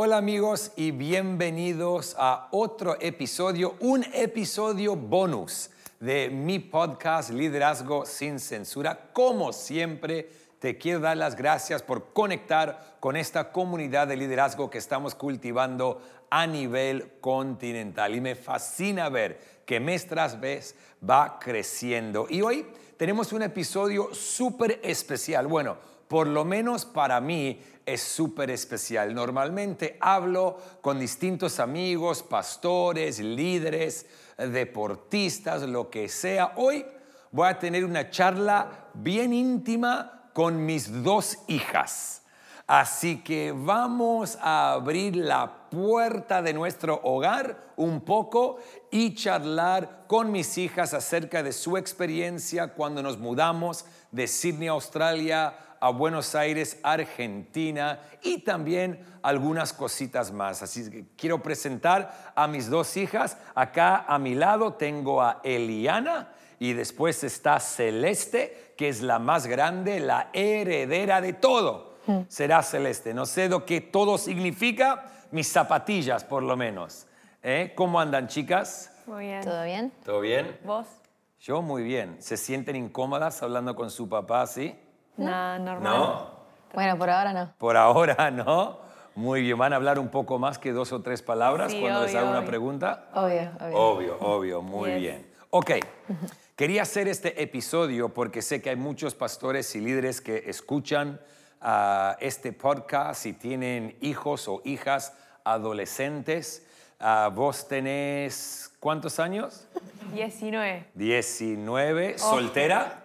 Hola amigos y bienvenidos a otro episodio, un episodio bonus de mi podcast Liderazgo sin Censura. Como siempre, te quiero dar las gracias por conectar con esta comunidad de liderazgo que estamos cultivando a nivel continental. Y me fascina ver que mes tras mes va creciendo. Y hoy tenemos un episodio súper especial. Bueno, por lo menos para mí es súper especial. Normalmente hablo con distintos amigos, pastores, líderes, deportistas, lo que sea. Hoy voy a tener una charla bien íntima con mis dos hijas. Así que vamos a abrir la puerta de nuestro hogar un poco y charlar con mis hijas acerca de su experiencia cuando nos mudamos de Sydney, Australia, a Buenos Aires, Argentina y también algunas cositas más. Así que quiero presentar a mis dos hijas. Acá a mi lado tengo a Eliana y después está Celeste, que es la más grande, la heredera de todo. Será Celeste. No sé lo que todo significa, mis zapatillas por lo menos. ¿Eh? ¿Cómo andan chicas? Muy bien. ¿Todo bien? ¿Todo bien? ¿Vos? Yo muy bien. ¿Se sienten incómodas hablando con su papá así? Nada, normal. ¿No? Bueno, por ahora no. Por ahora no. Muy bien. ¿Van a hablar un poco más que dos o tres palabras Sí, cuando les hago una obvio. pregunta? Obvio, obvio. Obvio, obvio, muy Yes. bien. Ok, quería hacer este episodio porque sé que hay muchos pastores y líderes que escuchan ah, este podcast y tienen hijos o hijas adolescentes. Ah, vos tenés, ¿cuántos años? 19. 19, soltera,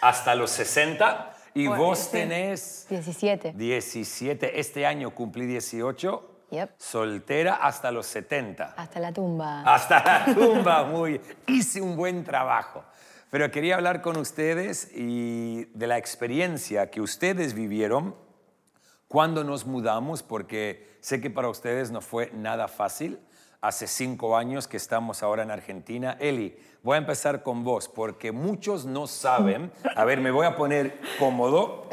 hasta los 60. Y Bueno, vos sí. tenés 17. 17, este año cumplí 18, Yep. soltera hasta los 70. Hasta la tumba. Hasta la tumba, muy. Hice un buen trabajo. Pero quería hablar con ustedes y de la experiencia que ustedes vivieron cuando nos mudamos, porque sé que para ustedes no fue nada fácil. Hace cinco años que estamos ahora en Argentina. Eli, voy a empezar con vos, porque muchos no saben, a ver, me voy a poner cómodo,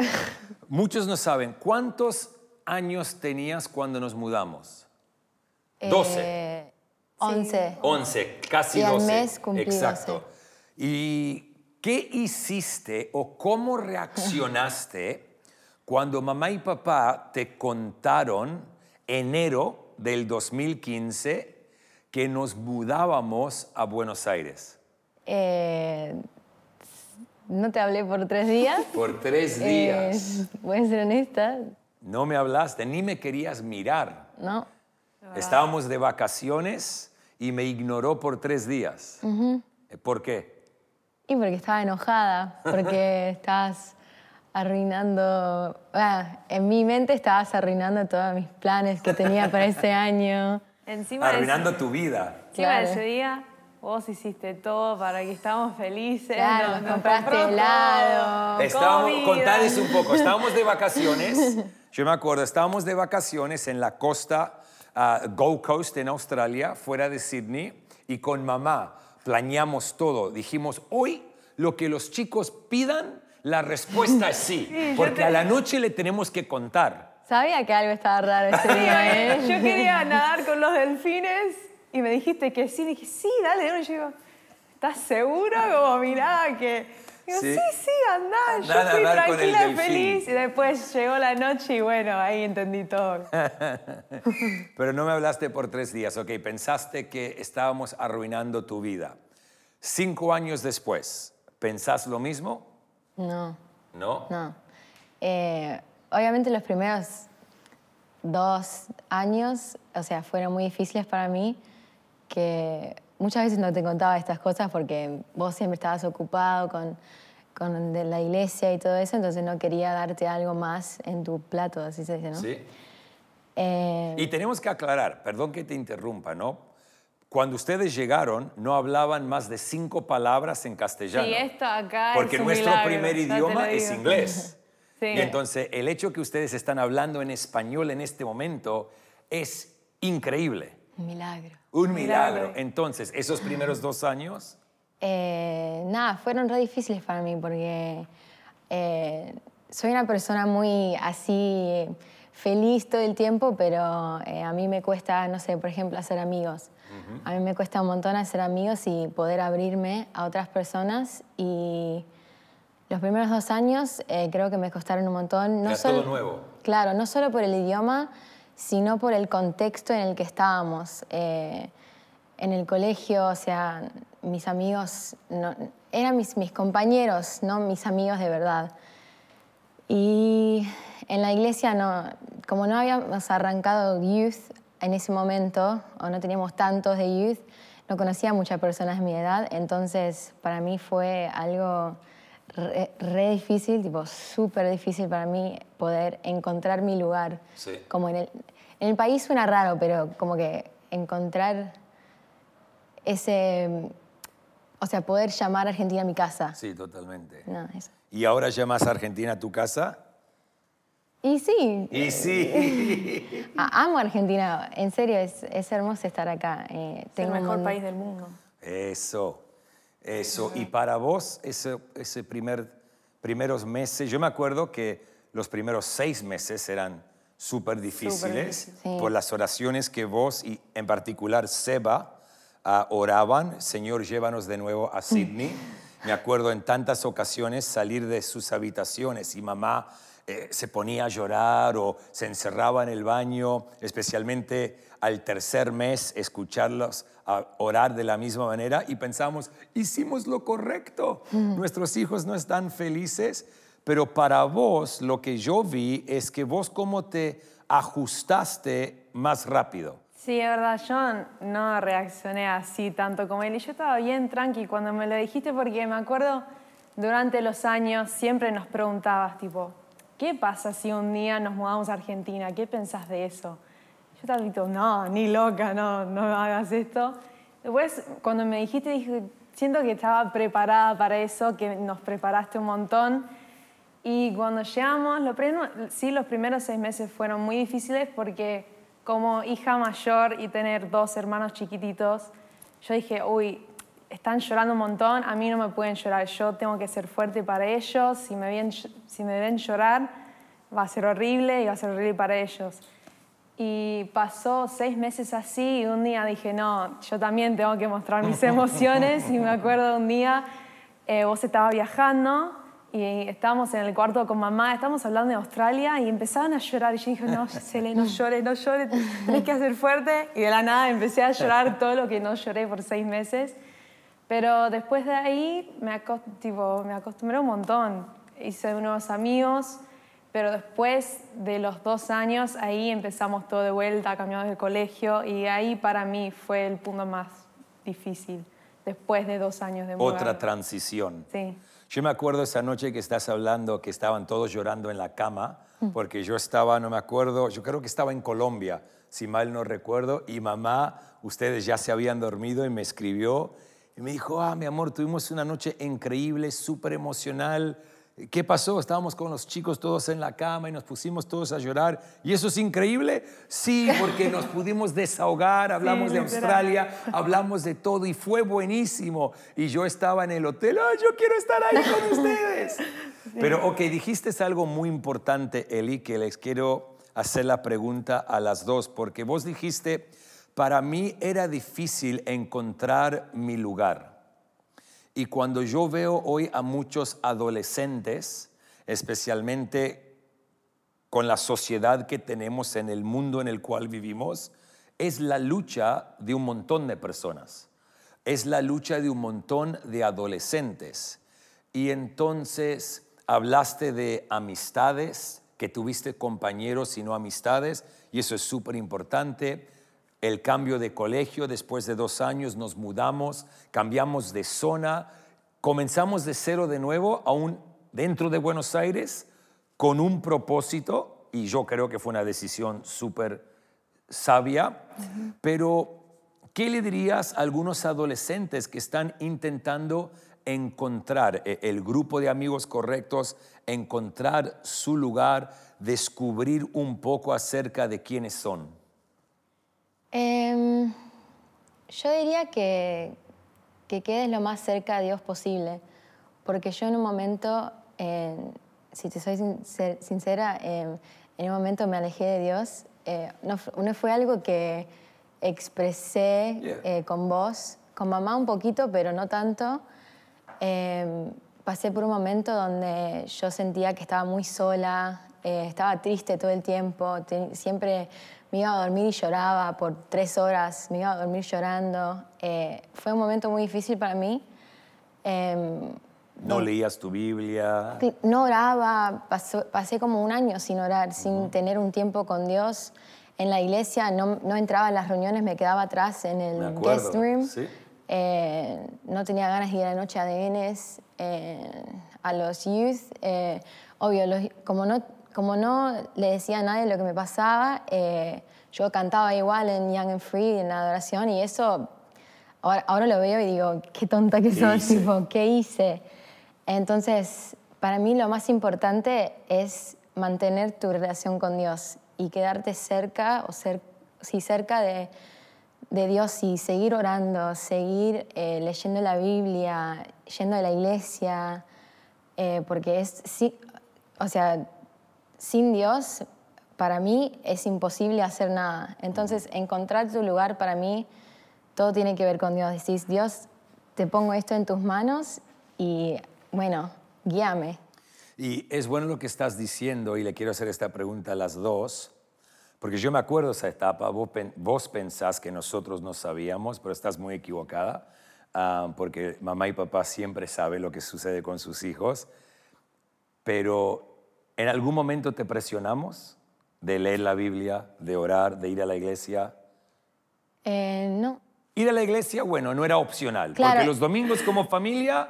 muchos no saben, ¿cuántos años tenías cuando nos mudamos? 12. Eh, 11. 11, casi Y al 12. mes cumplí Exacto. 12. ¿Y qué hiciste o cómo reaccionaste cuando mamá y papá te contaron enero del 2015 que nos mudábamos a Buenos Aires? Eh, no te hablé por tres días. Por tres Eh, días. voy a ser honesta. No me hablaste, ni me querías mirar. No. Estábamos de vacaciones y me ignoró por tres días. Eh, ¿Por qué? Y porque estaba enojada. Porque estabas arruinando. ah, en mi mente estabas arruinando todos mis planes que tenía para este año. Encima, de, Arruinando tu vida. encima de Claro. ese día, vos hiciste todo para que estamos felices. Claro, nos- compraste helado. Estábamos, comida. contades un poco, estábamos de vacaciones, yo me acuerdo, estábamos de vacaciones en la costa ah, Gold Coast en Australia, fuera de Sydney, y con mamá planeamos todo. Dijimos, hoy lo que los chicos pidan, la respuesta es sí, yo porque te- a la noche le tenemos que contar. Sabía que algo estaba raro ese día, ¿eh? Yo quería nadar con los delfines y me dijiste que sí. Dije, sí, dale. de una. Y yo digo, ¿estás seguro? Como mirá que... Digo, Sí. sí, sí, andá. Andá a Yo fui nadar con el tranquila, delfín. feliz. Y después llegó la noche y bueno, ahí entendí todo. Pero no me hablaste por tres días, ok, pensaste que estábamos arruinando tu vida. Cinco años después, ¿pensás lo mismo? No. No. No. Eh, obviamente los primeros dos años, o sea, fueron muy difíciles para mí, que muchas veces no te contaba estas cosas porque vos siempre estabas ocupado con, con de la iglesia y todo eso, entonces no quería darte algo más en tu plato, así se dice, ¿no? Sí. Eh, Y tenemos que aclarar, perdón que te interrumpa, ¿no? Cuando ustedes llegaron, no hablaban más de cinco palabras en castellano. Sí, esto acá Porque es un nuestro milagro, primer idioma es inglés. Sí. Y entonces el hecho que ustedes están hablando en español en este momento es increíble. un milagro. Un milagro. Milagro. Entonces, esos primeros dos años, Eh, nada, fueron re difíciles para mí porque eh, soy una persona muy así feliz todo el tiempo, pero eh, a mí me cuesta, no sé, por ejemplo, hacer amigos. A mí me cuesta un montón hacer amigos y poder abrirme a otras personas. Y los primeros dos años eh, creo que me costaron un montón. Era todo nuevo. Claro, no solo por el idioma, sino por el contexto en el que estábamos. Eh, en el colegio, o sea, mis amigos no- eran mis, mis compañeros, no mis amigos de verdad. Y en la iglesia, no, como no habíamos arrancado youth en ese momento, o no teníamos tantos de youth, no conocía a muchas personas de mi edad, entonces para mí fue algo re, re difícil, tipo súper difícil para mí poder encontrar mi lugar. Sí. Como en el, en el país suena raro, pero como que encontrar ese, o sea, poder llamar a Argentina a mi casa. Sí, totalmente. No, eso. ¿Y ahora llamas a Argentina a tu casa? Y sí, Y sí. a- amo Argentina, en serio, es, es hermoso estar acá. Eh, Es el tengo un mejor mon- país del mundo. Eso, eso. Y para vos, ese, ese primer, primeros meses, yo me acuerdo que los primeros seis meses eran súper difíciles difícil. Sí. por las oraciones que vos y en particular Seba ah, oraban. Señor, llévanos de nuevo a Sydney. Me acuerdo en tantas ocasiones salir de sus habitaciones y mamá eh, se ponía a llorar o se encerraba en el baño, especialmente al tercer mes, escucharlos a orar de la misma manera y pensamos, hicimos lo correcto, nuestros hijos no están felices, pero para vos lo que yo vi es que vos cómo te ajustaste más rápido. Sí, es verdad, yo no reaccioné así tanto como él. Y yo estaba bien tranqui cuando me lo dijiste porque me acuerdo durante los años siempre nos preguntabas, tipo, ¿qué pasa si un día nos mudamos a Argentina? ¿Qué pensás de eso? Yo estaba tipo, no, ni loca, no, no hagas esto. Después, cuando me dijiste, dije, siento que estaba preparada para eso, que nos preparaste un montón. Y cuando llegamos, lo sí, los primeros seis meses fueron muy difíciles porque como hija mayor y tener dos hermanos chiquititos, yo dije, uy, están llorando un montón, a mí no me pueden llorar, yo tengo que ser fuerte para ellos, si me ven, si me ven llorar va a ser horrible y va a ser horrible para ellos. Y pasó seis meses así y un día dije, no, yo también tengo que mostrar mis emociones. Y me acuerdo un día, eh, vos estabas viajando y estábamos en el cuarto con mamá, estábamos hablando de Australia y empezaban a llorar. Y yo dije, no, Cele, no llores, no llores, tenés que hacer fuerte. Y de la nada empecé a llorar todo lo que no lloré por seis meses. Pero después de ahí me, acos- tipo, me acostumbré un montón. Hice nuevos amigos, pero después de los dos años ahí empezamos todo de vuelta, cambiamos de colegio y ahí para mí fue el punto más difícil, después de dos años de Otra mudar. transición. Sí. Yo me acuerdo esa noche que estás hablando que estaban todos llorando en la cama, porque yo estaba, no me acuerdo, yo creo que estaba en Colombia, si mal no recuerdo, y mamá, ustedes ya se habían dormido y me escribió y me dijo, ah, mi amor, tuvimos una noche increíble, súper emocional. ¿Qué pasó? Estábamos con los chicos todos en la cama y nos pusimos todos a llorar. ¿Y eso es increíble? Sí, porque nos pudimos desahogar, hablamos de. Australia, hablamos de todo y fue buenísimo. Y yo estaba en el hotel, ¡ay, yo quiero estar ahí con ustedes! Pero, ok, dijiste algo muy importante, Eli, que les quiero hacer la pregunta a las dos, porque vos dijiste, para mí era difícil encontrar mi lugar. Y cuando yo veo hoy a muchos adolescentes, especialmente con la sociedad que tenemos en el mundo en el cual vivimos, es la lucha de un montón de personas. Es la lucha de un montón de adolescentes. Y entonces hablaste de amistades, que tuviste compañeros y no amistades, y eso es súper importante. El cambio de colegio, después de dos años nos mudamos, cambiamos de zona, comenzamos de cero de nuevo, aún dentro de Buenos Aires, con un propósito, y yo creo que fue una decisión súper sabia, pero ¿qué le dirías a algunos adolescentes que están intentando encontrar eh, el grupo de amigos correctos, encontrar su lugar, descubrir un poco acerca de quiénes son? Em, yo diría que, que quedes lo más cerca a Dios posible, porque yo en un momento, eh, si te soy sincer- sincera, em, en un momento me alejé de Dios. Eh, no, fu- no fue algo que expresé Yeah. eh, con vos, con mamá un poquito, pero no tanto. Eh, pasé por un momento donde yo sentía que estaba muy sola, eh, estaba triste todo el tiempo, te- siempre me iba a dormir y lloraba por tres horas, me iba a dormir llorando. Eh, fue un momento muy difícil para mí. Em, No leías tu Biblia. No oraba, pasó- pasé como un año sin orar, sin tener un tiempo con Dios. En la iglesia no, no entraba a las reuniones, me quedaba atrás en el guest room. sí. Eh, no tenía ganas de ir a la noche a ADNs, eh, a los youth. eh, obvio, los- como, no, como no le decía a nadie lo que me pasaba, eh, yo cantaba igual en Young and Free, en la adoración, y eso ahora, ahora lo veo y digo, qué tonta que tipo, ¿qué hice? Entonces, para mí lo más importante es mantener tu relación con Dios y quedarte cerca, o ser, sí, cerca de, de Dios y seguir orando, seguir eh, leyendo la Biblia, yendo a la iglesia, eh, porque es, sí, o sea, sin Dios, para mí es imposible hacer nada. Entonces, encontrar tu lugar para mí, todo tiene que ver con Dios. Decís, Dios, te pongo esto en tus manos y, bueno, guíame. Y es bueno lo que estás diciendo y le quiero hacer esta pregunta a las dos, porque yo me acuerdo esa etapa, vos, pen- vos pensás que nosotros no sabíamos, pero estás muy equivocada, ah, porque mamá y papá siempre saben lo que sucede con sus hijos, pero ¿en algún momento te presionamos de leer la Biblia, de orar, de ir a la iglesia? Eh, no, Ir a la iglesia, bueno, no era opcional, Claro. porque los domingos como familia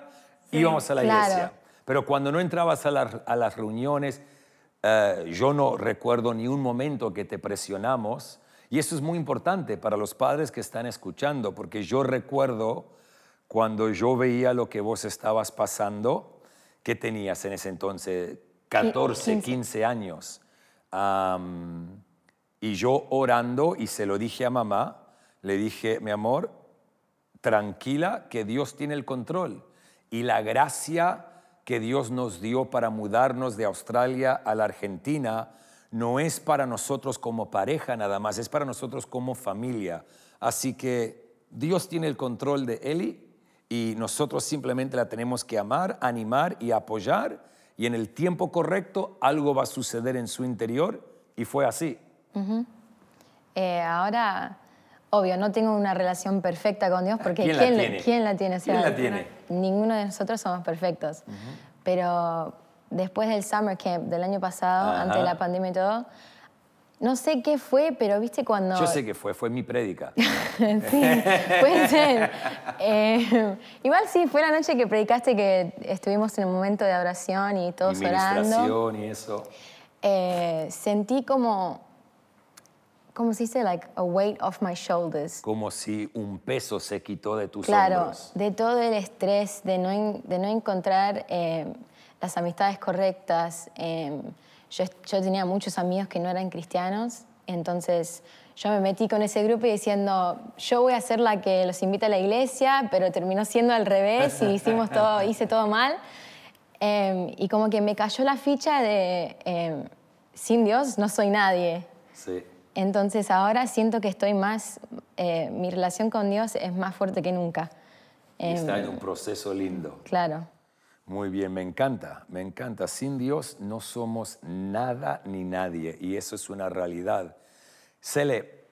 íbamos a la claro. iglesia. Pero cuando no entrabas a, la- a las reuniones, eh, yo no recuerdo ni un momento que te presionamos. Y eso es muy importante para los padres que están escuchando, porque yo recuerdo cuando yo veía lo que vos estabas pasando, que tenías en ese entonces 14, 15. 15 años. Y yo orando, y se lo dije a mamá, le dije, mi amor, tranquila, que Dios tiene el control. Y la gracia que Dios nos dio para mudarnos de Australia a la Argentina no es para nosotros como pareja nada más, es para nosotros como familia. Así que Dios tiene el control de Eli y nosotros simplemente la tenemos que amar, animar y apoyar y en el tiempo correcto algo va a suceder en su interior y fue así. Eh, ahora, obvio, no tengo una relación perfecta con Dios porque ¿Quién la tiene? quién la tiene? O ¿Quién la tiene? Ninguno de nosotros somos perfectos. Pero después del summer camp del año pasado, Ajá. antes de la pandemia y todo, no sé qué fue, pero viste cuando... Yo sé que fue, fue mi prédica. sí, puede ser. Eh, igual sí, fue la noche que predicaste que estuvimos en un momento de oración y todos orando. ministración y eso. Eh, sentí como, ¿cómo se dice? Like a weight off my shoulders. Como si un peso se quitó de tus Claro, hombros. de todo el estrés, de no, de no encontrar eh, las amistades correctas. Yo, yo tenía muchos amigos que no eran cristianos, entonces yo me metí con ese grupo y diciendo, yo voy a ser la que los invita a la iglesia, pero terminó siendo al revés y hicimos todo, hice todo mal. Eh, y como que me cayó la ficha de, eh, sin Dios no soy nadie. Sí. Entonces ahora siento que estoy más, eh, mi relación con Dios es más fuerte que nunca. Y Em, está en un proceso lindo. Claro. Muy bien, me encanta, me encanta. Sin Dios no somos nada ni nadie y eso es una realidad. Cele,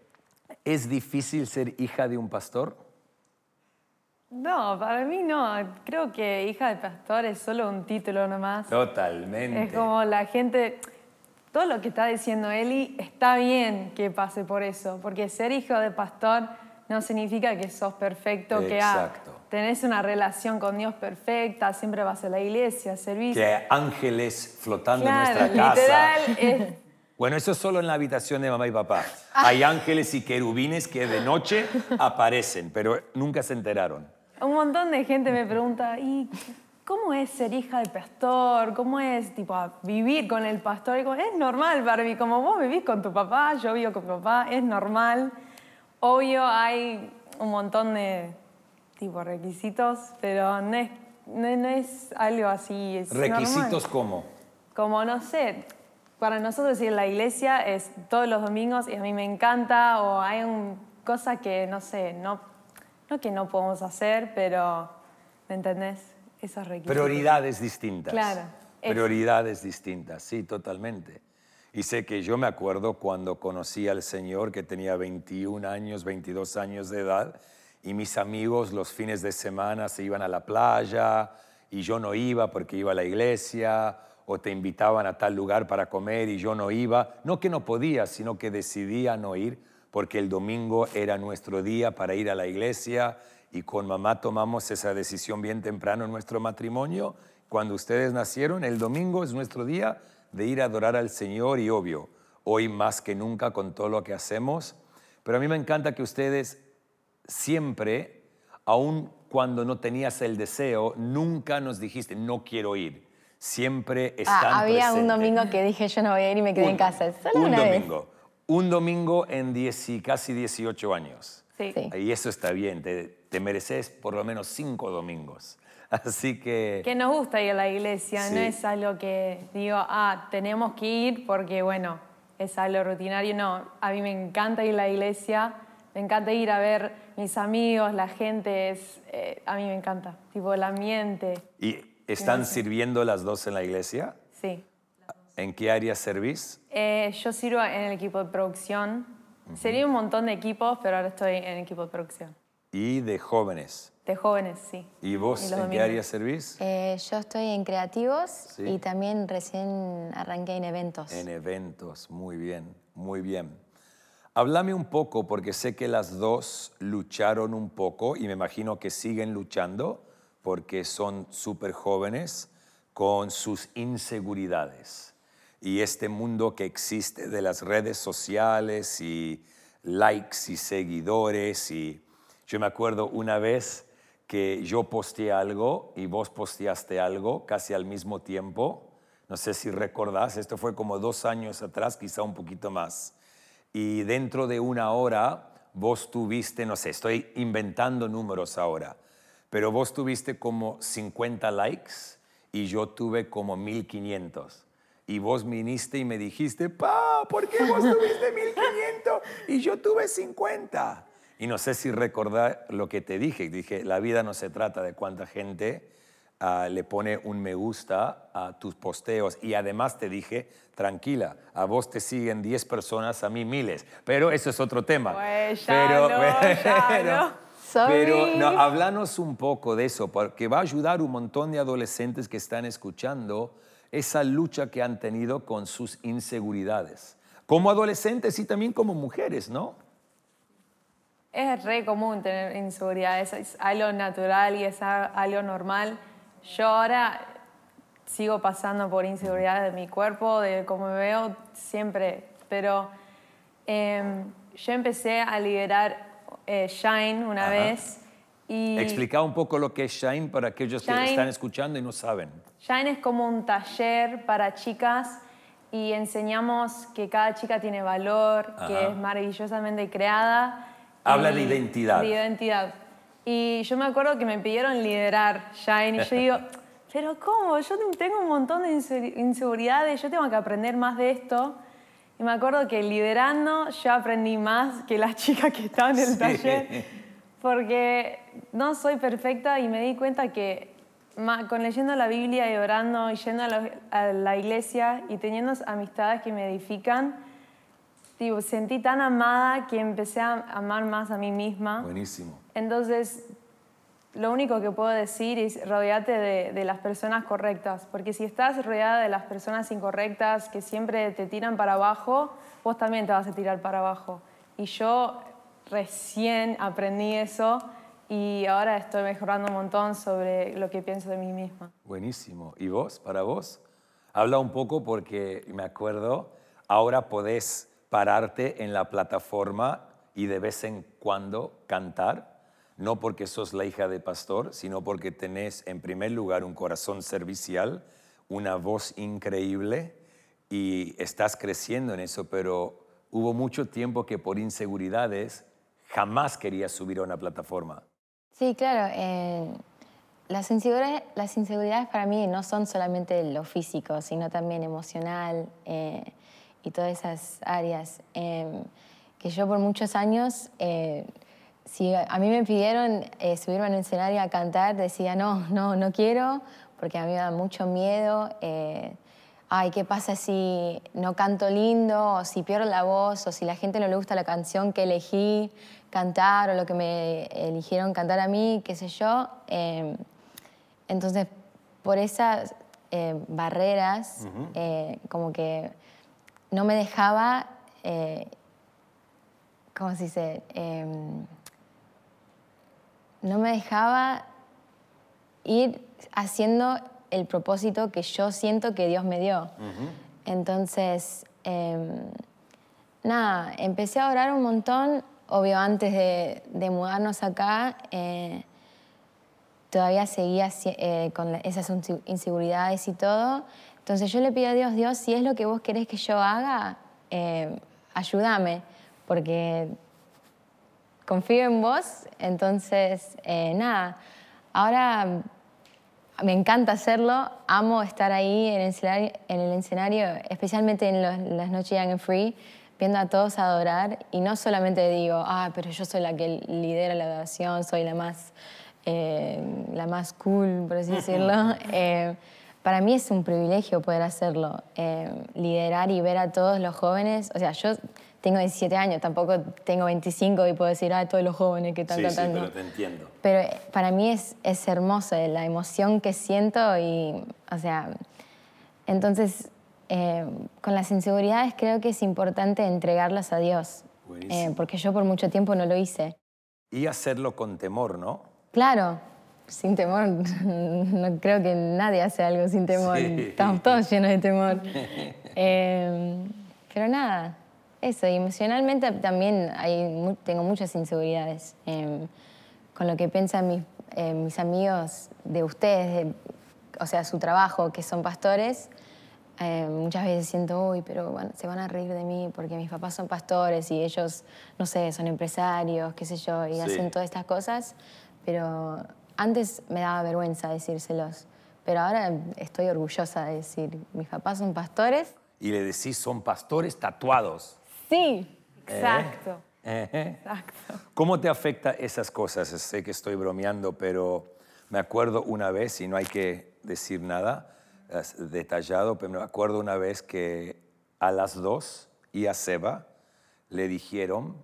¿es difícil ser hija de un pastor? No, para mí no. Creo que hija de pastor es solo un título nomás. Totalmente. Es como la gente, todo lo que está diciendo Eli, está bien que pase por eso, porque ser hijo de pastor no significa que sos perfecto, que ah, tenés una relación con Dios perfecta, siempre vas a la iglesia, servís. Que hay ángeles flotando Claro, en nuestra casa. literal, es- Bueno, eso es solo en la habitación de mamá y papá. Hay ángeles y querubines que de noche aparecen, pero nunca se enteraron. un montón de gente me pregunta, ¿y cómo es ser hija de pastor? ¿Cómo es tipo, vivir con el pastor? Y digo, es normal para mí, como vos vivís con tu papá, yo vivo con mi papá, es normal. Obvio hay un montón de tipo, requisitos, pero no es, no, no es algo así. Es Requisitos normal. como. Como, no sé, para nosotros ir a la iglesia es todos los domingos y a mí me encanta o hay un, cosa que, no sé, no, no que no podemos hacer, pero, ¿me entendés? Esos requisitos. Prioridades distintas. Claro. es- Prioridades distintas, sí, totalmente. Y sé que yo me acuerdo cuando conocí al Señor que tenía 21 años, 22 años de edad, y mis amigos los fines de semana se iban a la playa y yo no iba porque iba a la iglesia, o te invitaban a tal lugar para comer y yo no iba. No que no podía, sino que decidía no ir porque el domingo era nuestro día para ir a la iglesia y con mamá tomamos esa decisión bien temprano en nuestro matrimonio. Cuando ustedes nacieron, el domingo es nuestro día de ir a adorar al Señor y obvio, hoy más que nunca con todo lo que hacemos. Pero a mí me encanta que ustedes siempre, aun cuando no tenías el deseo, nunca nos dijiste, no quiero ir. Siempre están Ah, había un domingo que dije yo no voy a ir y me quedé en casa. Solo un una vez. domingo. Un domingo en 10 y casi 18 años. Sí. Sí. Y eso está bien, te, te mereces por lo menos cinco domingos. Así que... Que nos gusta ir a la iglesia, no es algo que digo, ah, tenemos que ir porque, bueno, es algo rutinario. No, a mí me encanta ir a la iglesia, me encanta ir a ver mis amigos, la gente, es, eh, a mí me encanta, tipo el ambiente, ¿Y están sirviendo las dos en la iglesia? sí. ¿En qué área servís? Eh, yo sirvo en el equipo de producción. Sería un montón de equipos, pero ahora estoy en el equipo de producción. Y de jóvenes. De jóvenes, sí. ¿Y vos en qué área servís? Eh, yo estoy en creativos Sí. y también recién arranqué en eventos. En eventos, muy bien, muy bien. Háblame un poco, porque sé que las dos lucharon un poco y me imagino que siguen luchando porque son súper jóvenes con sus inseguridades. Y este mundo que existe de las redes sociales y likes y seguidores. Y yo me acuerdo una vez que yo posteé algo y vos posteaste algo casi al mismo tiempo. No sé si recordás, esto fue como dos años atrás, quizá un poquito más. Y dentro de una hora vos tuviste, no sé, estoy inventando números ahora, pero vos tuviste como 50 likes y yo tuve como 1500. Y vos viniste y me dijiste, pa, ¿por qué vos tuviste 1500 y yo tuve 50? Y no sé si recordar lo que te dije. Dije, la vida no se trata de cuánta gente ah, le pone un me gusta a tus posteos. Y además te dije, tranquila, a vos te siguen 10 personas, a mí miles. Pero eso es otro tema. Pues ya no, ya no. Sorry. pero no, háblanos un poco de eso, porque va a ayudar un montón de adolescentes que están escuchando esa lucha que han tenido con sus inseguridades. Como adolescentes y también como mujeres, ¿no? Es re común tener inseguridad, es, algo natural y es algo normal. Yo ahora sigo pasando por inseguridad de mi cuerpo, de cómo me veo, siempre, pero em, yo empecé a liderar eh, Shine una Ajá. vez y Explica un poco lo que es Shine para aquellos que Shine- están escuchando y no saben. Shine es como un taller para chicas y enseñamos que cada chica tiene valor, Ajá. que es maravillosamente creada. Habla y- de identidad. De identidad. Y yo me acuerdo que me pidieron liderar Shine y yo digo, pero ¿cómo? Yo tengo un montón de insegu- inseguridades, yo tengo que aprender más de esto. Y me acuerdo que liderando yo aprendí más que las chicas que estaban en el Sí. taller porque no soy perfecta y me di cuenta que con leyendo la Biblia y orando y yendo a la iglesia y teniendo amistades que me edifican, tipo, sentí tan amada que empecé a amar más a mí misma. Buenísimo. Entonces, lo único que puedo decir es rodearte de, de las personas correctas, porque si estás rodeada de las personas incorrectas que siempre te tiran para abajo, vos también te vas a tirar para abajo. Y yo recién aprendí eso y ahora estoy mejorando un montón sobre lo que pienso de mí misma. Buenísimo. ¿Y vos, para vos? Habla un poco porque me acuerdo, ahora podés pararte en la plataforma y de vez en cuando cantar, no porque sos la hija de pastor, sino porque tenés en primer lugar un corazón servicial, una voz increíble y estás creciendo en eso, pero hubo mucho tiempo que por inseguridades jamás querías subir a una plataforma. Sí, claro. en- las, inseguridades, las inseguridades para mí no son solamente lo físico, sino también emocional eh, y todas esas áreas. Em, que yo por muchos años, eh, si a mí me pidieron eh, subirme el escenario a cantar, decía no, no, no quiero, porque a mí me da mucho miedo. Ay, ¿qué pasa si no canto lindo, o si pierdo la voz, o si la gente no le gusta la canción que elegí cantar, o lo que me eligieron cantar a mí, qué sé yo? Em, entonces, por esas eh, barreras, eh, como que no me dejaba, eh, ¿cómo se dice? Em, no me dejaba ir haciendo el propósito que yo siento que Dios me dio. Entonces, em, nada, empecé a orar un montón, obvio antes de, de mudarnos acá todavía seguía eh, con esas inseguridades y todo. Entonces yo le pido a Dios, Dios, si es lo que vos querés que yo haga, eh, ayúdame, porque confío en vos. Entonces, eh, nada, ahora me encanta hacerlo, amo estar ahí en el escenario, en el escenario especialmente en las noches Young and Free, viendo a todos adorar y no solamente digo, ah, pero yo soy la que lidera la adoración, soy la más eh, la más cool, por así decirlo. Eh, para mí es un privilegio poder hacerlo, eh, liderar y ver a todos los jóvenes. O sea, yo tengo 17 años, tampoco tengo 25 y puedo decir, ah, todos los jóvenes que están cantando. Sí, pero te entiendo. Pero para mí es, es hermoso la emoción que siento y, o sea, entonces, con las inseguridades creo que es importante entregarlas a Dios, porque yo por mucho tiempo no lo hice. Y hacerlo con temor, ¿no? Claro, sin temor. No creo que nadie hace algo sin temor. Estamos todos llenos de temor. Em, pero nada, eso. Y emocionalmente también hay, tengo muchas inseguridades. Em, con lo que piensan mis, eh, mis amigos de ustedes, o sea, su trabajo, que son pastores. Em, muchas veces siento, uy, pero se van a reír de mí porque mis papás son pastores y ellos, no sé, son empresarios, qué sé yo, y hacen todas estas cosas pero antes me daba vergüenza decírselos, pero ahora estoy orgullosa de decir, mis papás son pastores. Y le decís, son pastores tatuados. Sí, exacto. Exacto. ¿Cómo te afecta esas cosas? Sé que estoy bromeando, pero me acuerdo una vez, y no hay que decir nada detallado, pero me acuerdo una vez que a las dos y a Seba le dijeron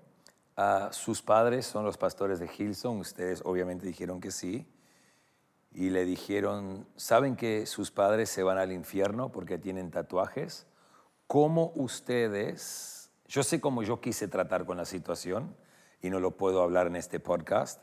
sus padres son los pastores de Hilson, ustedes obviamente dijeron que sí, y le dijeron, ¿saben que sus padres se van al infierno porque tienen tatuajes? ¿Cómo ustedes, yo sé cómo yo quise tratar con la situación y no lo puedo hablar en este podcast,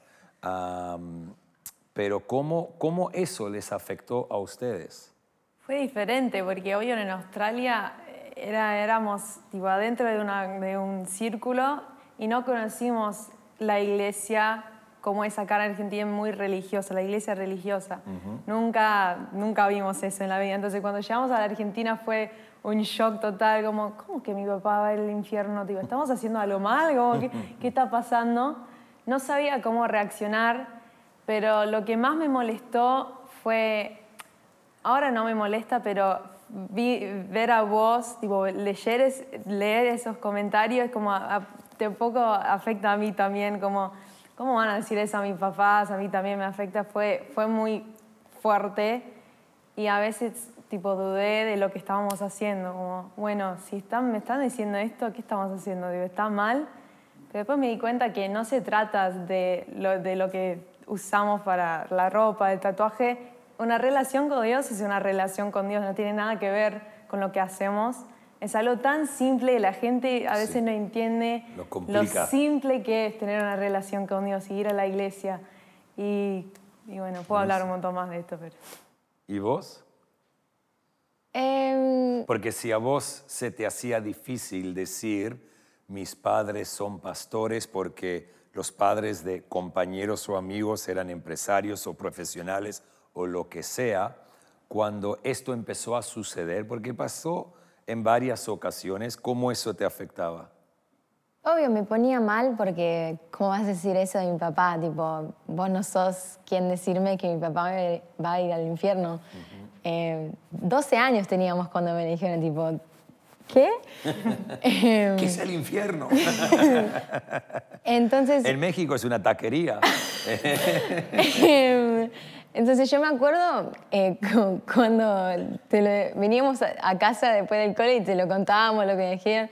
pero ¿cómo, ¿cómo eso les afectó a ustedes? Fue diferente porque hoy en Australia era, éramos tipo, adentro de, una, de un círculo y no conocimos la iglesia como es acá en Argentina muy religiosa, la iglesia religiosa. nunca, nunca vimos eso en la vida. Entonces cuando llegamos a la Argentina fue un shock total, como, ¿cómo que mi papá va al infierno? Digo, ¿estamos haciendo algo mal? ¿qué, ¿Qué está pasando? No sabía cómo reaccionar, pero lo que más me molestó fue, ahora no me molesta, pero ver a vos, tipo, leer, leer esos comentarios, como a, un poco afecta a mí también, como, ¿cómo van a decir eso a mis papás? A mí también me afecta, fue, fue muy fuerte y a veces tipo dudé de lo que estábamos haciendo, como, bueno, si están, me están diciendo esto, ¿qué estamos haciendo? Digo, ¿está mal? Pero después me di cuenta que no se trata de lo, de lo que usamos para la ropa, el tatuaje. Una relación con Dios es una relación con Dios, no tiene nada que ver con lo que hacemos. Es algo tan simple, la gente a veces no entiende lo, simple que es tener una relación con Dios y ir a la iglesia. Y, bueno, puedo hablar un montón más de esto, pero... ¿Y vos? Em, Porque si a vos se te hacía difícil decir, mis padres son pastores porque los padres de compañeros o amigos eran empresarios o profesionales o lo que sea, cuando esto empezó a suceder, porque pasó en varias ocasiones, ¿cómo eso te afectaba? Obvio, me ponía mal porque, ¿cómo vas a decir eso de mi papá? Tipo, vos no sos quien decirme que mi papá me va a ir al infierno. Eh, 12 años teníamos cuando me dijeron, tipo, ¿qué? Em, ¿Qué es el infierno? Entonces, en México es una taquería. Entonces yo me acuerdo eh, cu- cuando te lo- veníamos a, casa después del cole y te lo contábamos, lo que dijeron.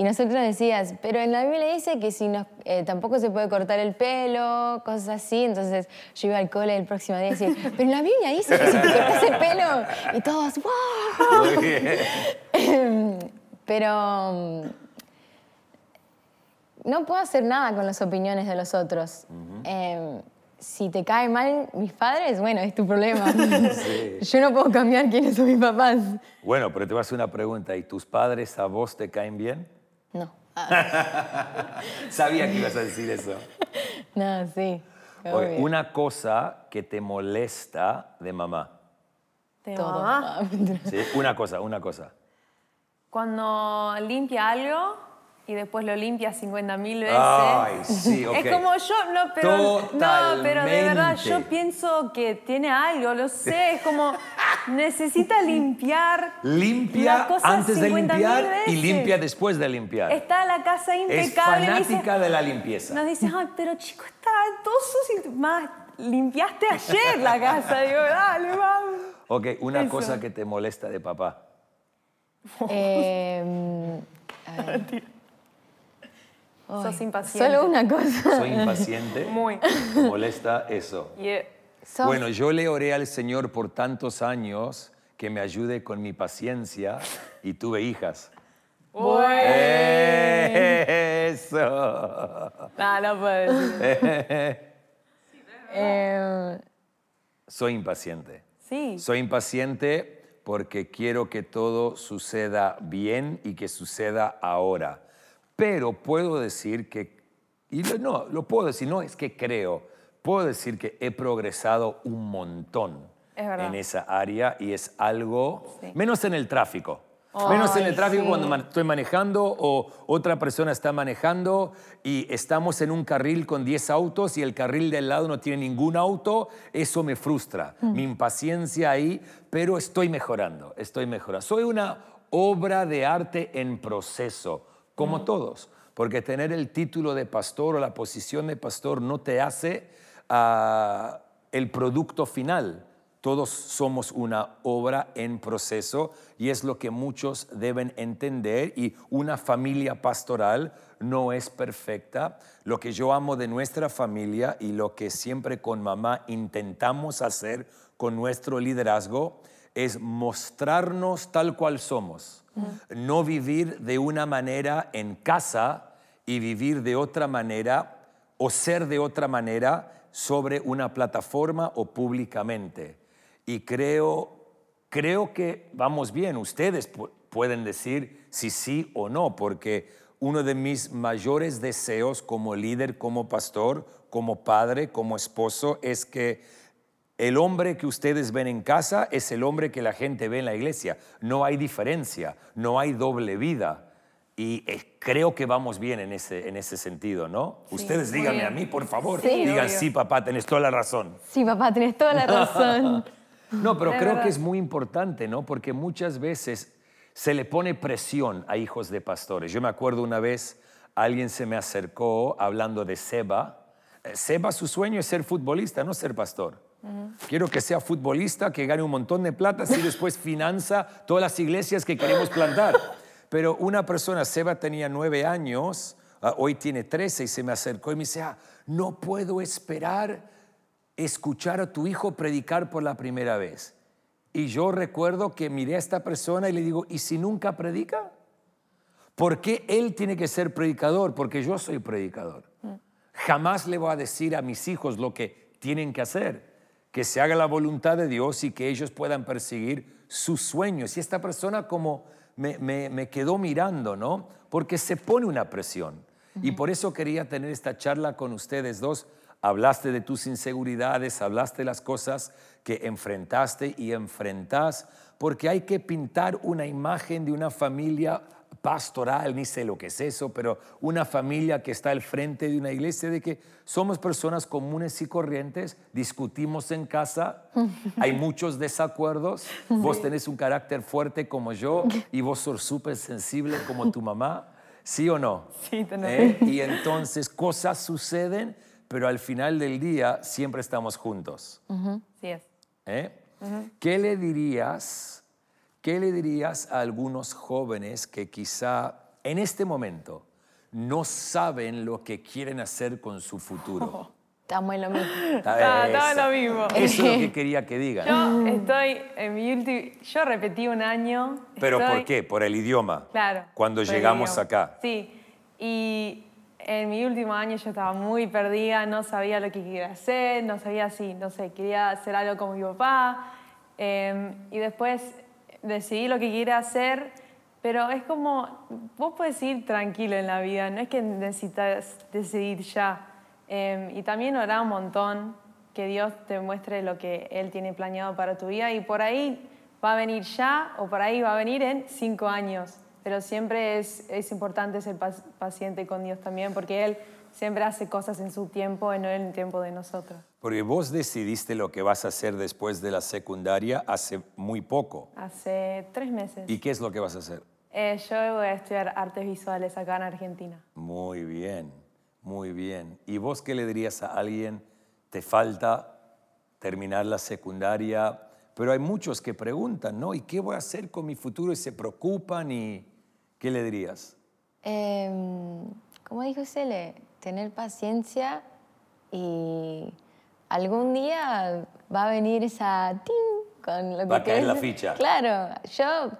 Y nosotros decías, pero en la Biblia dice que si nos- eh, tampoco se puede cortar el pelo, cosas así. Entonces yo iba al cole el próximo día y decía, pero en la Biblia dice que si te cortas el pelo. Y todos, ¡wow! Pero mm, no puedo hacer nada con las opiniones de los otros. Eh, si te cae mal mis padres, bueno, es tu problema. Yo no puedo cambiar quiénes son mis papás. Bueno, pero te voy a hacer una pregunta. ¿Y tus padres a vos te caen bien? No. Sabía que ibas a decir eso. No, sí. Oye, una cosa que te molesta de mamá. De Todo. mamá. Ah. ¿sí? Una cosa, una cosa. Cuando limpia algo y después lo limpia 50 mil veces. Ay, sí, ok. Es como yo, no, pero, no, pero de verdad yo Totalmente. pienso que tiene algo, lo sé, es como necesita limpiar Limpia la cosa antes de 50.000 limpiar y limpia después de limpiar. Está la casa es impecable. dice- fanática de la limpieza. nos dice, ay, pero chico, está todo sucio. Más, limpiaste ayer la casa. Digo, dale, vamos. Ok, una Eso. cosa que te molesta de papá. Eh, a ver. Sos impaciente. Solo una cosa. Soy impaciente. Muy. Me molesta eso. Yeah. Sos- Bueno, yo le oré al Señor por tantos años que me ayude con mi paciencia y tuve hijas. Eso. No, no puedo decir. eh, Soy impaciente. Sí. Soy impaciente porque quiero que todo suceda bien y que suceda ahora. Pero puedo decir que, y no, lo puedo decir, no es que creo, puedo decir que he progresado un montón Es en esa área y es algo, Sí. menos en el tráfico. Menos en el Ay, tráfico sí. cuando estoy manejando o otra persona está manejando y estamos en un carril con 10 autos y el carril del lado no tiene ningún auto, eso me frustra. Mi impaciencia ahí, pero estoy mejorando, estoy mejorando. Soy una obra de arte en proceso, como todos, porque tener el título de pastor o la posición de pastor no te hace ah, el producto final. Todos somos una obra en proceso y es lo que muchos deben entender y una familia pastoral no es perfecta. Lo que yo amo de nuestra familia y lo que siempre con mamá intentamos hacer con nuestro liderazgo es mostrarnos tal cual somos. No vivir de una manera en casa y vivir de otra manera o ser de otra manera sobre una plataforma o públicamente. Y creo, creo que vamos bien. Ustedes pu- pueden decir si sí o no, porque uno de mis mayores deseos como líder, como pastor, como padre, como esposo, es que el hombre que ustedes ven en casa es el hombre que la gente ve en la iglesia. No hay diferencia, no hay doble vida. Y eh, creo que vamos bien en ese, en ese sentido, ¿no? ustedes díganme a mí, por favor. Sí. Digan, Obvio. sí, papá, tenés toda la razón. sí, papá, tienes toda la razón. No, pero creo verdad. que es muy importante, ¿no? Porque muchas veces se le pone presión a hijos de pastores. Yo me acuerdo una vez, alguien se me acercó hablando de Seba. Eh, Seba, su sueño es ser futbolista, no ser pastor. Quiero que sea futbolista, que gane un montón de plata, y después finanza todas las iglesias que queremos plantar. Pero una persona, Seba tenía nueve años, ah, hoy tiene trece, y se me acercó y me dice, ah, no puedo esperar escuchar a tu hijo predicar por la primera vez. Y yo recuerdo que miré a esta persona y le digo, ¿y si nunca predica? ¿Por qué él tiene que ser predicador? Porque yo soy predicador. Jamás le voy a decir a mis hijos lo que tienen que hacer, que se haga la voluntad de Dios y que ellos puedan perseguir sus sueños. Y esta persona como me, quedó mirando, ¿no? Porque se pone una presión. Y por eso quería tener esta charla con ustedes dos. Hablaste de tus inseguridades, hablaste de las cosas que enfrentaste y enfrentás, porque hay que pintar una imagen de una familia pastoral, ni sé lo que es eso, pero una familia que está al frente de una iglesia, de que somos personas comunes y corrientes, discutimos en casa, hay muchos desacuerdos, vos tenés un carácter fuerte como yo y vos sos súper sensible como tu mamá, ¿sí o no? Sí, tenés. ¿Eh? Y entonces cosas suceden, pero al final del día siempre estamos juntos. Sí es. ¿eh? ¿Qué le dirías? ¿Qué le dirías a algunos jóvenes que quizá en este momento no saben lo que quieren hacer con su futuro? Estamos en lo mismo. Está- está Eso. lo mismo. Eso es lo que quería que digan. Yo estoy en mi último. Yo repetí un año. ¿Pero estoy- por qué? Por el idioma. Claro. Cuando llegamos acá. Sí. Y en mi último año yo estaba muy perdida, no sabía lo que quería hacer, no sabía si, no sé, quería hacer algo como mi papá. eh, y después decidí lo que quería hacer, pero es como, vos puedes ir tranquilo en la vida, no es que necesitas decidir ya. Eh, y también orar un montón, que Dios te muestre lo que Él tiene planeado para tu vida y por ahí va a venir ya o por ahí va a venir en cinco años. Pero siempre es, es importante ser pac- paciente con Dios también porque Él siempre hace cosas en su tiempo y no en el tiempo de nosotros. Porque vos decidiste lo que vas a hacer después de la secundaria hace muy poco. Hace tres meses. ¿Y qué es lo que vas a hacer? Eh, yo voy a estudiar artes visuales acá en Argentina. Muy bien, muy bien. ¿Y vos qué le dirías a alguien? Te falta terminar la secundaria, pero hay muchos que preguntan, ¿no? ¿Y qué voy a hacer con mi futuro? Y se preocupan y ¿qué le dirías? Em, como dijo Cele, tener paciencia y algún día va a venir esa ting con lo que Va a caer la ficha. Claro, yo,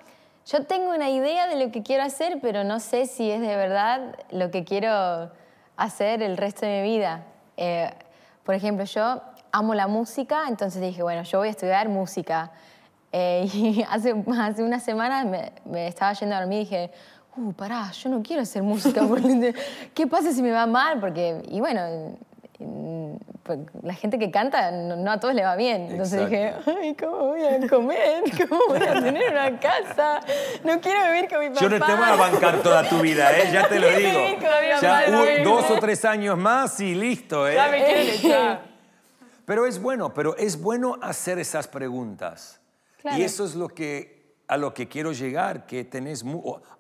yo tengo una idea de lo que quiero hacer, pero no sé si es de verdad lo que quiero hacer el resto de mi vida. Eh, por ejemplo, yo amo la música, entonces dije, bueno, yo voy a estudiar música. Eh, y hace, hace unas semanas me, me estaba yendo a dormir y dije, uh, pará, yo no quiero hacer música. porque- ¿Qué pasa si me va mal? Porque, y bueno, la gente que canta, no, no a todos le va bien. Entonces dije, ay, ¿cómo voy a comer? ¿Cómo voy a tener una casa? No quiero vivir con mi papá. Yo no te voy a bancar toda tu vida, ¿eh? Ya te lo digo. Ya más, lo u- mismo. dos o tres años más y listo, ¿eh? Ya me. Pero es bueno, pero es bueno hacer esas preguntas. Claro. Y eso es lo que, a lo que quiero llegar, que tenés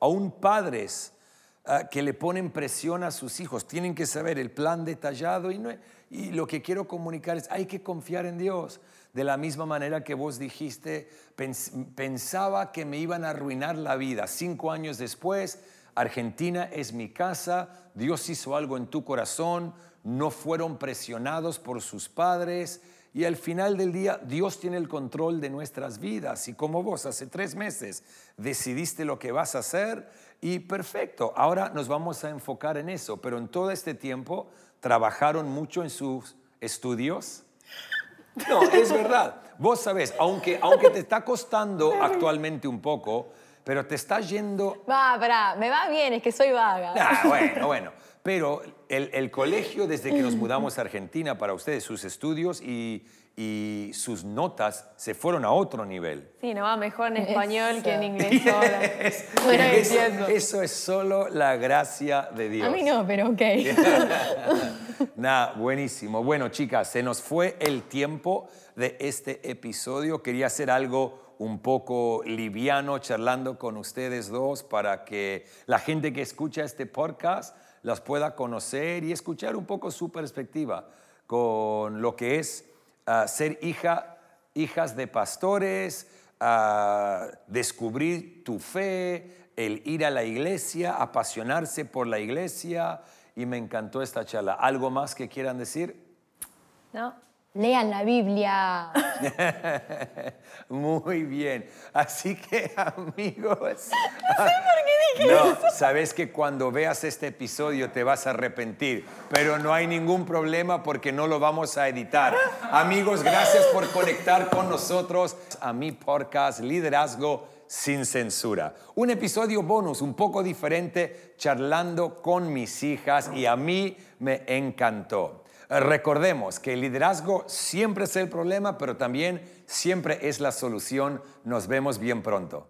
aún padres que le ponen presión a sus hijos, tienen que saber el plan detallado y, no- y lo que quiero comunicar es, hay que confiar en Dios. De la misma manera que vos dijiste, pens- pensaba que me iban a arruinar la vida. Cinco años después, Argentina es mi casa, Dios hizo algo en tu corazón, no fueron presionados por sus padres y al final del día Dios tiene el control de nuestras vidas y como vos hace tres meses decidiste lo que vas a hacer y perfecto, ahora nos vamos a enfocar en eso, pero en todo este tiempo trabajaron mucho en sus estudios. No, es verdad. Vos sabés, aunque, aunque te está costando actualmente un poco, pero te está yendo Va, pará, me va bien, es que soy vaga. Ah, bueno, bueno. Pero el, el colegio, desde que nos mudamos a Argentina para ustedes, sus estudios y, y sus notas se fueron a otro nivel. Sí, no va mejor en español que en Eso. inglés ahora. Es- Bueno, eso, eso es solo la gracia de Dios. A mí no, pero ok. Nah, buenísimo. Bueno, chicas, se nos fue el tiempo de este episodio. Quería hacer algo un poco liviano, charlando con ustedes dos, para que la gente que escucha este podcast las pueda conocer y escuchar un poco su perspectiva con lo que es ah, ser hija, hijas de pastores, ah, descubrir tu fe, el ir a la iglesia, apasionarse por la iglesia. Y me encantó esta charla. ¿Algo más que quieran decir? ¿No? Lean la Biblia. Muy bien. Así que, amigos. No sé por qué dije No, sabes que cuando veas este episodio te vas a arrepentir, pero no hay ningún problema porque no lo vamos a editar. Amigos, gracias por conectar con nosotros a mi podcast Liderazgo sin censura. Un episodio bonus un poco diferente, charlando con mis hijas y a mí me encantó. Recordemos que el liderazgo siempre es el problema, pero también siempre es la solución. Nos vemos bien pronto.